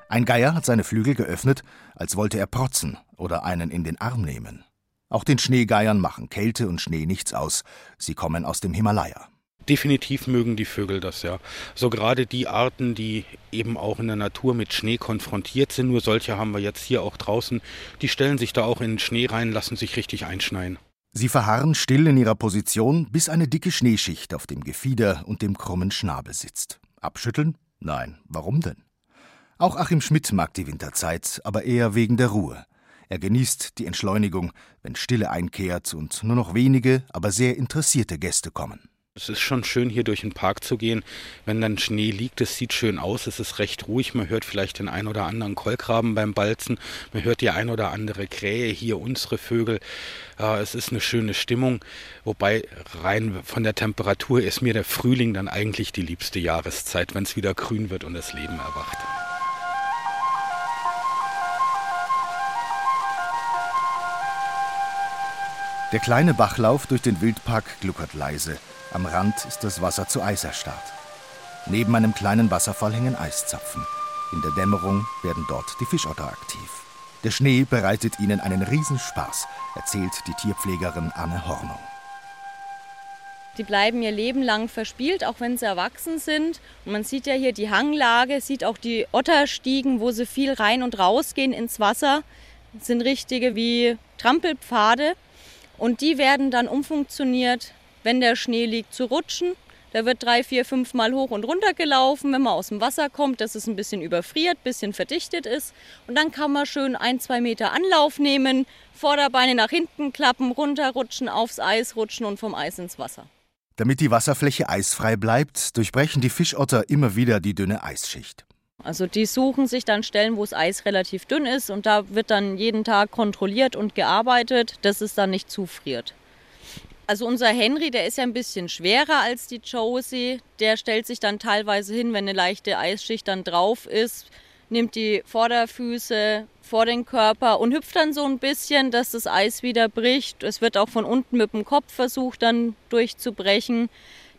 Ein Geier hat seine Flügel geöffnet, als wollte er protzen oder einen in den Arm nehmen. Auch den Schneegeiern machen Kälte und Schnee nichts aus, sie kommen aus dem Himalaya. Definitiv mögen die Vögel das, ja. So gerade die Arten, die eben auch in der Natur mit Schnee konfrontiert sind, nur solche haben wir jetzt hier auch draußen, die stellen sich da auch in den Schnee rein, lassen sich richtig einschneien. Sie verharren still in ihrer Position, bis eine dicke Schneeschicht auf dem Gefieder und dem krummen Schnabel sitzt. Abschütteln? Nein, warum denn? Auch Achim Schmidt mag die Winterzeit, aber eher wegen der Ruhe. Er genießt die Entschleunigung, wenn Stille einkehrt und nur noch wenige, aber sehr interessierte Gäste kommen. Es ist schon schön, hier durch den Park zu gehen. Wenn dann Schnee liegt, es sieht schön aus, es ist recht ruhig. Man hört vielleicht den ein oder anderen Kolkraben beim Balzen. Man hört die ein oder andere Krähe, hier unsere Vögel. Es ist eine schöne Stimmung. Wobei rein von der Temperatur ist mir der Frühling dann eigentlich die liebste Jahreszeit, wenn es wieder grün wird und das Leben erwacht. Der kleine Bachlauf durch den Wildpark gluckert leise. Am Rand ist das Wasser zu Eis erstarrt. Neben einem kleinen Wasserfall hängen Eiszapfen. In der Dämmerung werden dort die Fischotter aktiv. Der Schnee bereitet ihnen einen Riesenspaß, erzählt die Tierpflegerin Anne Hornung. Die bleiben ihr Leben lang verspielt, auch wenn sie erwachsen sind. Und man sieht ja hier die Hanglage, sieht auch die Otterstiegen, wo sie viel rein und raus gehen ins Wasser. Das sind richtige wie Trampelpfade. Und die werden dann umfunktioniert wenn der Schnee liegt, zu rutschen. Der wird drei, vier, fünf Mal hoch und runter gelaufen, wenn man aus dem Wasser kommt, dass es ein bisschen überfriert, ein bisschen verdichtet ist. Und dann kann man schön ein, zwei Meter Anlauf nehmen, Vorderbeine nach hinten klappen, runterrutschen, aufs Eis rutschen und vom Eis ins Wasser. Damit die Wasserfläche eisfrei bleibt, durchbrechen die Fischotter immer wieder die dünne Eisschicht. Also die suchen sich dann Stellen, wo das Eis relativ dünn ist und da wird dann jeden Tag kontrolliert und gearbeitet, dass es dann nicht zufriert. Also unser Henry, der ist ja ein bisschen schwerer als die Josie. Der stellt sich dann teilweise hin, wenn eine leichte Eisschicht dann drauf ist, nimmt die Vorderfüße vor den Körper und hüpft dann so ein bisschen, dass das Eis wieder bricht. Es wird auch von unten mit dem Kopf versucht, dann durchzubrechen.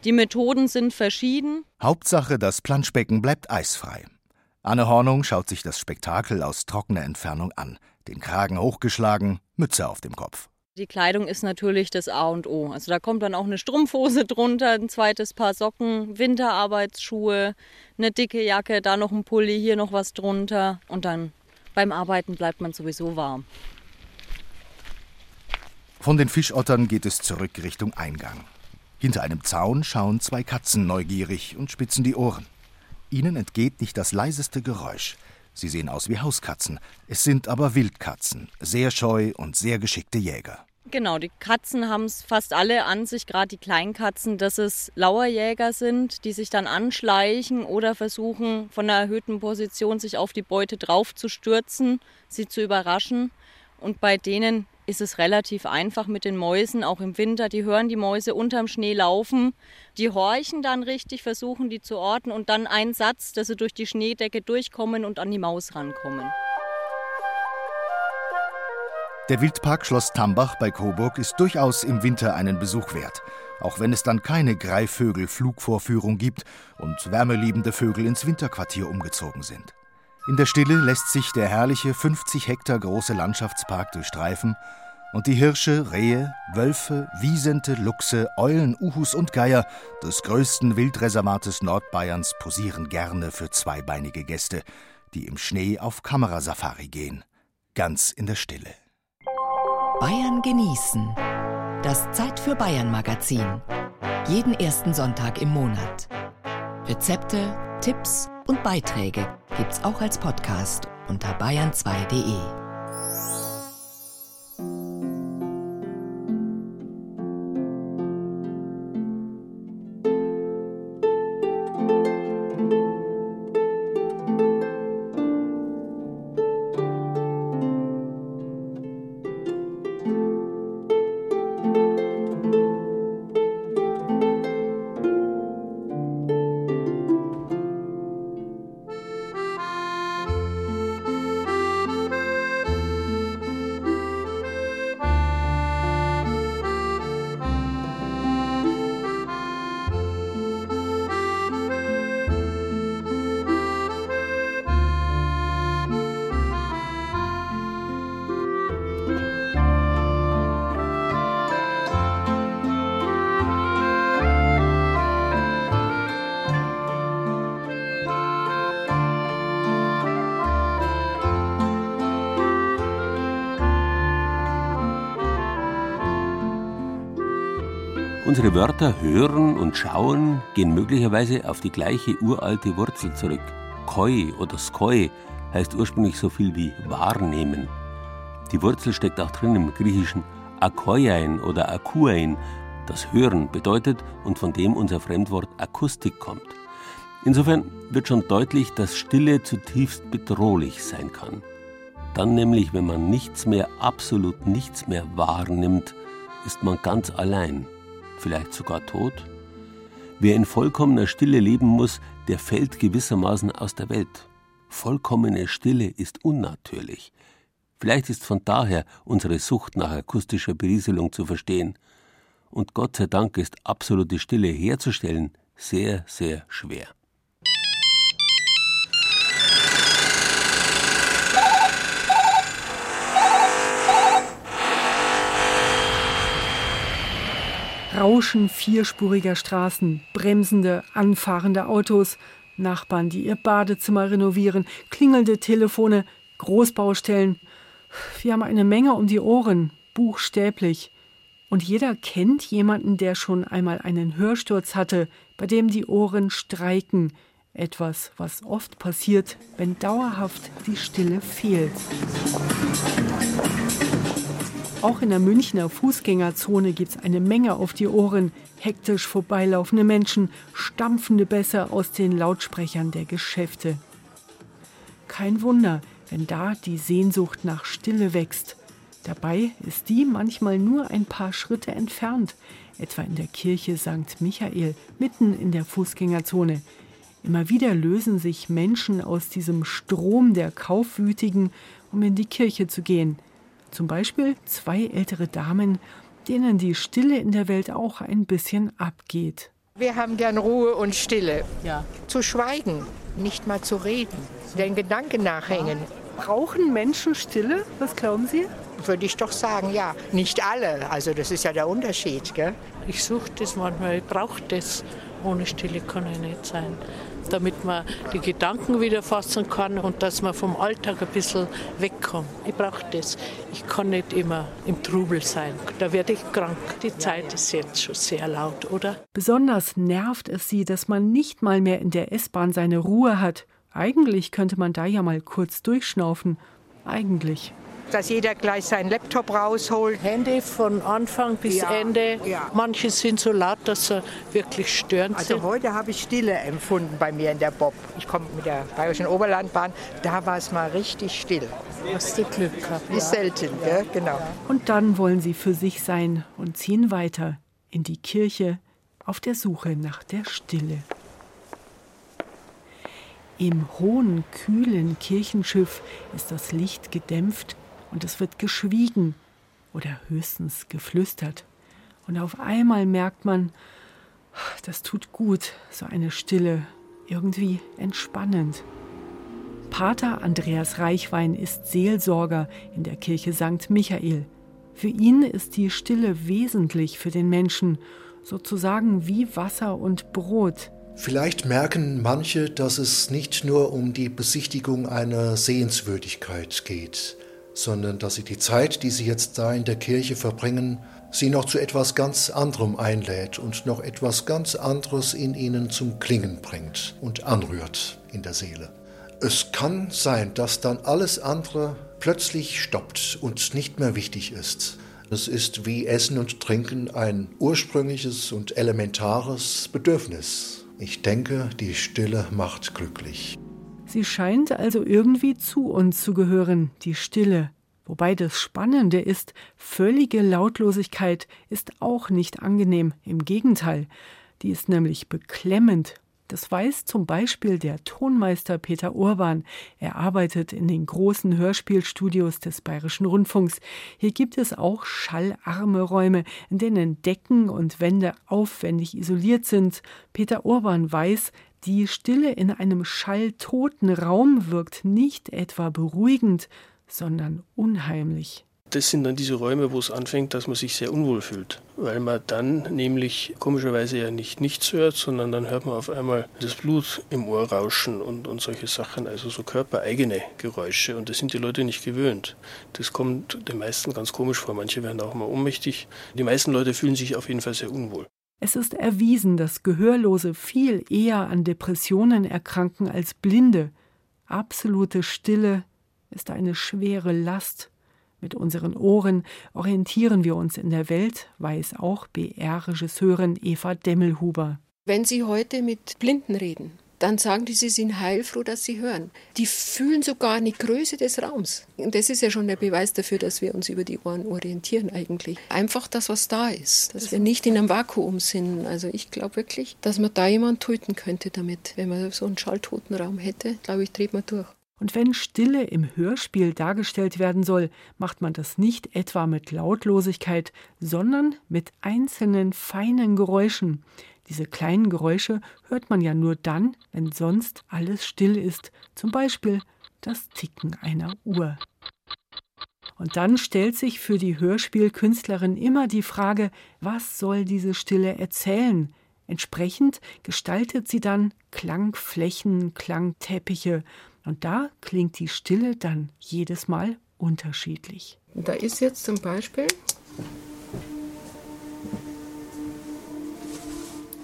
Die Methoden sind verschieden. Hauptsache, das Planschbecken bleibt eisfrei. Anne Hornung schaut sich das Spektakel aus trockener Entfernung an. Den Kragen hochgeschlagen, Mütze auf dem Kopf. Die Kleidung ist natürlich das A und O. Also da kommt dann auch eine Strumpfhose drunter, ein zweites Paar Socken, Winterarbeitsschuhe, eine dicke Jacke, da noch ein Pulli, hier noch was drunter und dann beim Arbeiten bleibt man sowieso warm. Von den Fischottern geht es zurück Richtung Eingang. Hinter einem Zaun schauen zwei Katzen neugierig und spitzen die Ohren. Ihnen entgeht nicht das leiseste Geräusch. Sie sehen aus wie Hauskatzen. Es sind aber Wildkatzen, sehr scheu und sehr geschickte Jäger. Genau, die Katzen haben es fast alle an sich, gerade die Kleinkatzen, dass es Lauerjäger sind, die sich dann anschleichen oder versuchen, von einer erhöhten Position sich auf die Beute draufzustürzen, sie zu überraschen. Und bei denen ist es relativ einfach mit den Mäusen, auch im Winter. Die hören die Mäuse unterm Schnee laufen, die horchen dann richtig, versuchen die zu orten und dann ein Satz, dass sie durch die Schneedecke durchkommen und an die Maus rankommen. Der Wildpark Schloss Tambach bei Coburg ist durchaus im Winter einen Besuch wert, auch wenn es dann keine Greifvögel-Flugvorführung gibt und wärmeliebende Vögel ins Winterquartier umgezogen sind. In der Stille lässt sich der herrliche 50 Hektar große Landschaftspark durchstreifen und die Hirsche, Rehe, Wölfe, Wiesente, Luchse, Eulen, Uhus und Geier des größten Wildreservates Nordbayerns posieren gerne für zweibeinige Gäste, die im Schnee auf Kamerasafari gehen, ganz in der Stille. Bayern genießen. Das Zeit für Bayern Magazin. Jeden ersten Sonntag im Monat. Rezepte, Tipps und Beiträge gibt's auch als Podcast unter bayern2.de. Wörter hören und schauen gehen möglicherweise auf die gleiche uralte Wurzel zurück. Koi oder skoi heißt ursprünglich so viel wie wahrnehmen. Die Wurzel steckt auch drin im griechischen akoiain oder akuain, das Hören bedeutet und von dem unser Fremdwort Akustik kommt. Insofern wird schon deutlich, dass Stille zutiefst bedrohlich sein kann. Dann nämlich, wenn man nichts mehr, absolut nichts mehr wahrnimmt, ist man ganz allein vielleicht sogar tot? Wer in vollkommener Stille leben muss, der fällt gewissermaßen aus der Welt. Vollkommene Stille ist unnatürlich. Vielleicht ist von daher unsere Sucht nach akustischer Berieselung zu verstehen. Und Gott sei Dank ist absolute Stille herzustellen sehr, sehr schwer. Rauschen vierspuriger Straßen, bremsende, anfahrende Autos, Nachbarn, die ihr Badezimmer renovieren, klingelnde Telefone, Großbaustellen. Wir haben eine Menge um die Ohren, buchstäblich. Und jeder kennt jemanden, der schon einmal einen Hörsturz hatte, bei dem die Ohren streiken. Etwas, was oft passiert, wenn dauerhaft die Stille fehlt. Auch in der Münchner Fußgängerzone gibt es eine Menge auf die Ohren. Hektisch vorbeilaufende Menschen, stampfende Bässe aus den Lautsprechern der Geschäfte. Kein Wunder, wenn da die Sehnsucht nach Stille wächst. Dabei ist die manchmal nur ein paar Schritte entfernt, etwa in der Kirche St. Michael, mitten in der Fußgängerzone. Immer wieder lösen sich Menschen aus diesem Strom der Kaufwütigen, um in die Kirche zu gehen – zum Beispiel zwei ältere Damen, denen die Stille in der Welt auch ein bisschen abgeht. Wir haben gern Ruhe und Stille. Ja. Zu schweigen, nicht mal zu reden, den Gedanken nachhängen. Brauchen Menschen Stille? Was glauben Sie? Würde ich doch sagen, ja. Nicht alle. Also das ist ja der Unterschied. Gell? Ich suche das manchmal, ich brauche das. Ohne Stille kann ich nicht sein damit man die Gedanken wieder fassen kann und dass man vom Alltag ein bisschen wegkommt. Ich brauche das. Ich kann nicht immer im Trubel sein. Da werde ich krank. Die Zeit ist jetzt schon sehr laut, oder? Besonders nervt es sie, dass man nicht mal mehr in der S-Bahn seine Ruhe hat. Eigentlich könnte man da ja mal kurz durchschnaufen. Eigentlich dass jeder gleich seinen Laptop rausholt. Handy von Anfang bis ja, Ende. Ja. Manche sind so laut, dass sie wirklich stören. Also heute habe ich Stille empfunden bei mir in der Bob. Ich komme mit der Bayerischen Oberlandbahn. Da war es mal richtig still. Hast du Glück gehabt. Ist selten, ja. genau. Und dann wollen sie für sich sein und ziehen weiter in die Kirche auf der Suche nach der Stille. Im hohen, kühlen Kirchenschiff ist das Licht gedämpft und es wird geschwiegen oder höchstens geflüstert. Und auf einmal merkt man, das tut gut, so eine Stille, irgendwie entspannend. Pater Andreas Reichwein ist Seelsorger in der Kirche St. Michael. Für ihn ist die Stille wesentlich für den Menschen, sozusagen wie Wasser und Brot. Vielleicht merken manche, dass es nicht nur um die Besichtigung einer Sehenswürdigkeit geht, sondern dass sie die Zeit, die sie jetzt da in der Kirche verbringen, sie noch zu etwas ganz anderem einlädt und noch etwas ganz anderes in ihnen zum Klingen bringt und anrührt in der Seele. Es kann sein, dass dann alles andere plötzlich stoppt und nicht mehr wichtig ist. Es ist wie Essen und Trinken ein ursprüngliches und elementares Bedürfnis. Ich denke, die Stille macht glücklich. Sie scheint also irgendwie zu uns zu gehören, die Stille. Wobei das Spannende ist, völlige Lautlosigkeit ist auch nicht angenehm, im Gegenteil, die ist nämlich beklemmend. Das weiß zum Beispiel der Tonmeister Peter Urban. Er arbeitet in den großen Hörspielstudios des Bayerischen Rundfunks. Hier gibt es auch schallarme Räume, in denen Decken und Wände aufwendig isoliert sind. Peter Urban weiß, die Stille in einem schalltoten Raum wirkt nicht etwa beruhigend, sondern unheimlich. Das sind dann diese Räume, wo es anfängt, dass man sich sehr unwohl fühlt, weil man dann nämlich komischerweise ja nicht nichts hört, sondern dann hört man auf einmal das Blut im Ohr rauschen und, und solche Sachen, also so körpereigene Geräusche und das sind die Leute nicht gewöhnt. Das kommt den meisten ganz komisch vor, manche werden auch mal ohnmächtig. Die meisten Leute fühlen sich auf jeden Fall sehr unwohl. Es ist erwiesen, dass Gehörlose viel eher an Depressionen erkranken als Blinde. Absolute Stille ist eine schwere Last. Mit unseren Ohren orientieren wir uns in der Welt, weiß auch BR-Regisseurin Eva Demmelhuber. Wenn Sie heute mit Blinden reden, dann sagen die, sie sind heilfroh, dass sie hören. Die fühlen sogar eine Größe des Raums. Und das ist ja schon der Beweis dafür, dass wir uns über die Ohren orientieren eigentlich. Einfach das, was da ist, dass wir nicht in einem Vakuum sind. Also ich glaube wirklich, dass man da jemanden töten könnte damit. Wenn man so einen schalltoten Raum hätte, glaube ich, dreht man durch. Und wenn Stille im Hörspiel dargestellt werden soll, macht man das nicht etwa mit Lautlosigkeit, sondern mit einzelnen feinen Geräuschen. Diese kleinen Geräusche hört man ja nur dann, wenn sonst alles still ist, zum Beispiel das Ticken einer Uhr. Und dann stellt sich für die Hörspielkünstlerin immer die Frage, was soll diese Stille erzählen? Entsprechend gestaltet sie dann Klangflächen, Klangteppiche, und da klingt die Stille dann jedes Mal unterschiedlich. Da ist jetzt zum Beispiel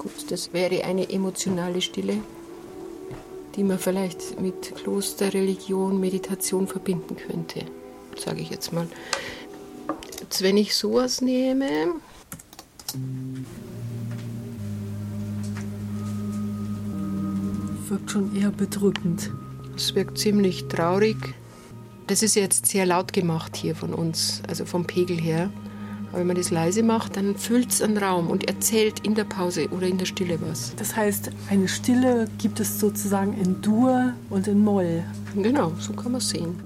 Gut, das wäre eine emotionale Stille, die man vielleicht mit Kloster, Religion, Meditation verbinden könnte, sage ich jetzt mal. Jetzt, wenn ich sowas nehme, wirkt schon eher bedrückend. Es wirkt ziemlich traurig. Das ist jetzt sehr laut gemacht hier von uns, also vom Pegel her. Aber wenn man das leise macht, dann füllt es einen Raum und erzählt in der Pause oder in der Stille was. Das heißt, eine Stille gibt es sozusagen in Dur und in Moll. Genau, so kann man es sehen.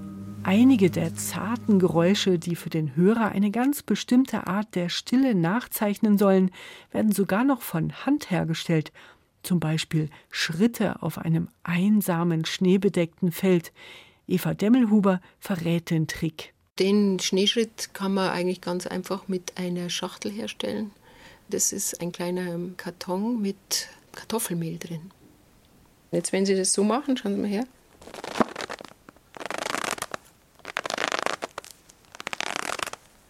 Einige der zarten Geräusche, die für den Hörer eine ganz bestimmte Art der Stille nachzeichnen sollen, werden sogar noch von Hand hergestellt. Zum Beispiel Schritte auf einem einsamen, schneebedeckten Feld. Eva Demmelhuber verrät den Trick. Den Schneeschritt kann man eigentlich ganz einfach mit einer Schachtel herstellen. Das ist ein kleiner Karton mit Kartoffelmehl drin. Jetzt, wenn Sie das so machen, schauen Sie mal her.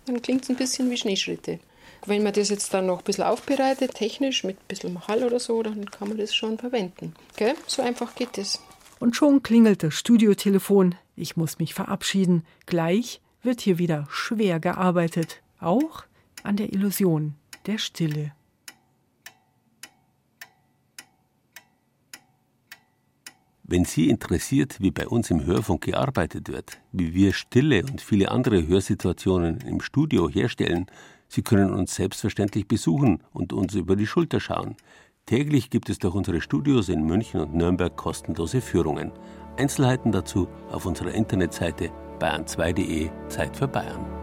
Dann klingt es ein bisschen wie Schneeschritte. Wenn man das jetzt dann noch ein bisschen aufbereitet, technisch mit ein bisschen Hall oder so, dann kann man das schon verwenden. Gell? So einfach geht es. Und schon klingelt das Studiotelefon. Ich muss mich verabschieden. Gleich wird hier wieder schwer gearbeitet, auch an der Illusion der Stille. Wenn Sie interessiert, wie bei uns im Hörfunk gearbeitet wird, wie wir Stille und viele andere Hörsituationen im Studio herstellen, Sie können uns selbstverständlich besuchen und uns über die Schulter schauen. Täglich gibt es durch unsere Studios in München und Nürnberg kostenlose Führungen. Einzelheiten dazu auf unserer Internetseite bayern2.de Zeit für Bayern.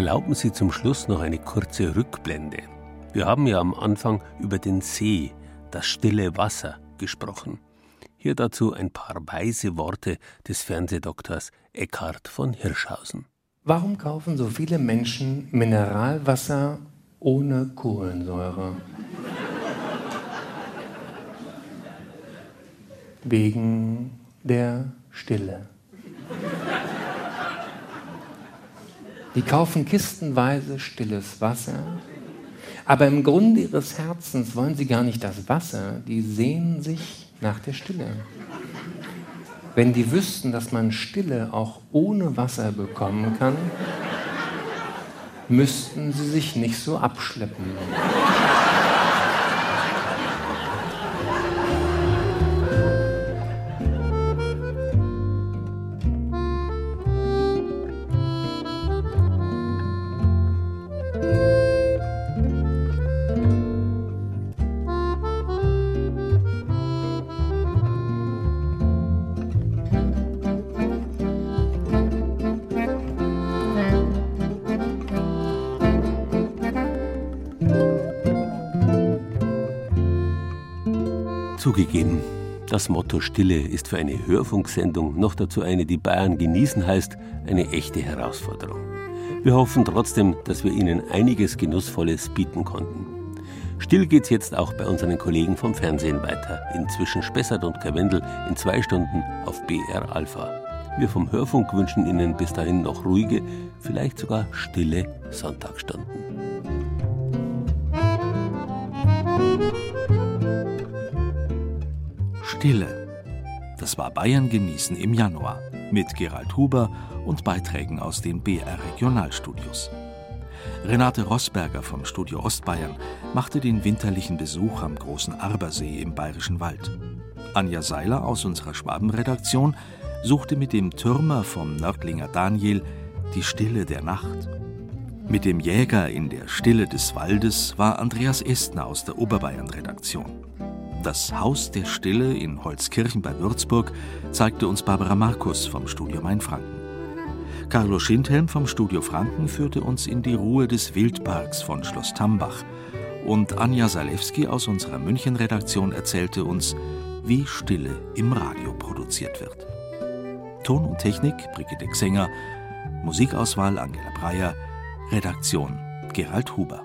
Erlauben Sie zum Schluss noch eine kurze Rückblende. Wir haben ja am Anfang über den See, das stille Wasser gesprochen. Hier dazu ein paar weise Worte des Fernsehdoktors Eckhard von Hirschhausen. Warum kaufen so viele Menschen Mineralwasser ohne Kohlensäure? Wegen der Stille. Die kaufen kistenweise stilles Wasser, aber im Grunde ihres Herzens wollen sie gar nicht das Wasser, die sehnen sich nach der Stille. Wenn die wüssten, dass man Stille auch ohne Wasser bekommen kann, müssten sie sich nicht so abschleppen. Zugegeben, das Motto Stille ist für eine Hörfunksendung, noch dazu eine, die Bayern genießen heißt, eine echte Herausforderung. Wir hoffen trotzdem, dass wir Ihnen einiges Genussvolles bieten konnten. Still geht's jetzt auch bei unseren Kollegen vom Fernsehen weiter, inzwischen Spessart und Karwendel in zwei Stunden auf BR Alpha. Wir vom Hörfunk wünschen Ihnen bis dahin noch ruhige, vielleicht sogar stille Sonntagsstunden. Stille. Das war Bayern genießen im Januar mit Gerald Huber und Beiträgen aus den BR Regionalstudios. Renate Rossberger vom Studio Ostbayern machte den winterlichen Besuch am großen Arbersee im Bayerischen Wald. Anja Seiler aus unserer Schwabenredaktion suchte mit dem Türmer vom Nördlinger Daniel die Stille der Nacht. Mit dem Jäger in der Stille des Waldes war Andreas Estner aus der Oberbayern-Redaktion. Das Haus der Stille in Holzkirchen bei Würzburg zeigte uns Barbara Markus vom Studio Mainfranken. Carlo Schindhelm vom Studio Franken führte uns in die Ruhe des Wildparks von Schloss Tambach. Und Anja Salewski aus unserer München-Redaktion erzählte uns, wie Stille im Radio produziert wird. Ton und Technik Brigitte Xenger, Musikauswahl Angela Breyer, Redaktion Gerald Huber.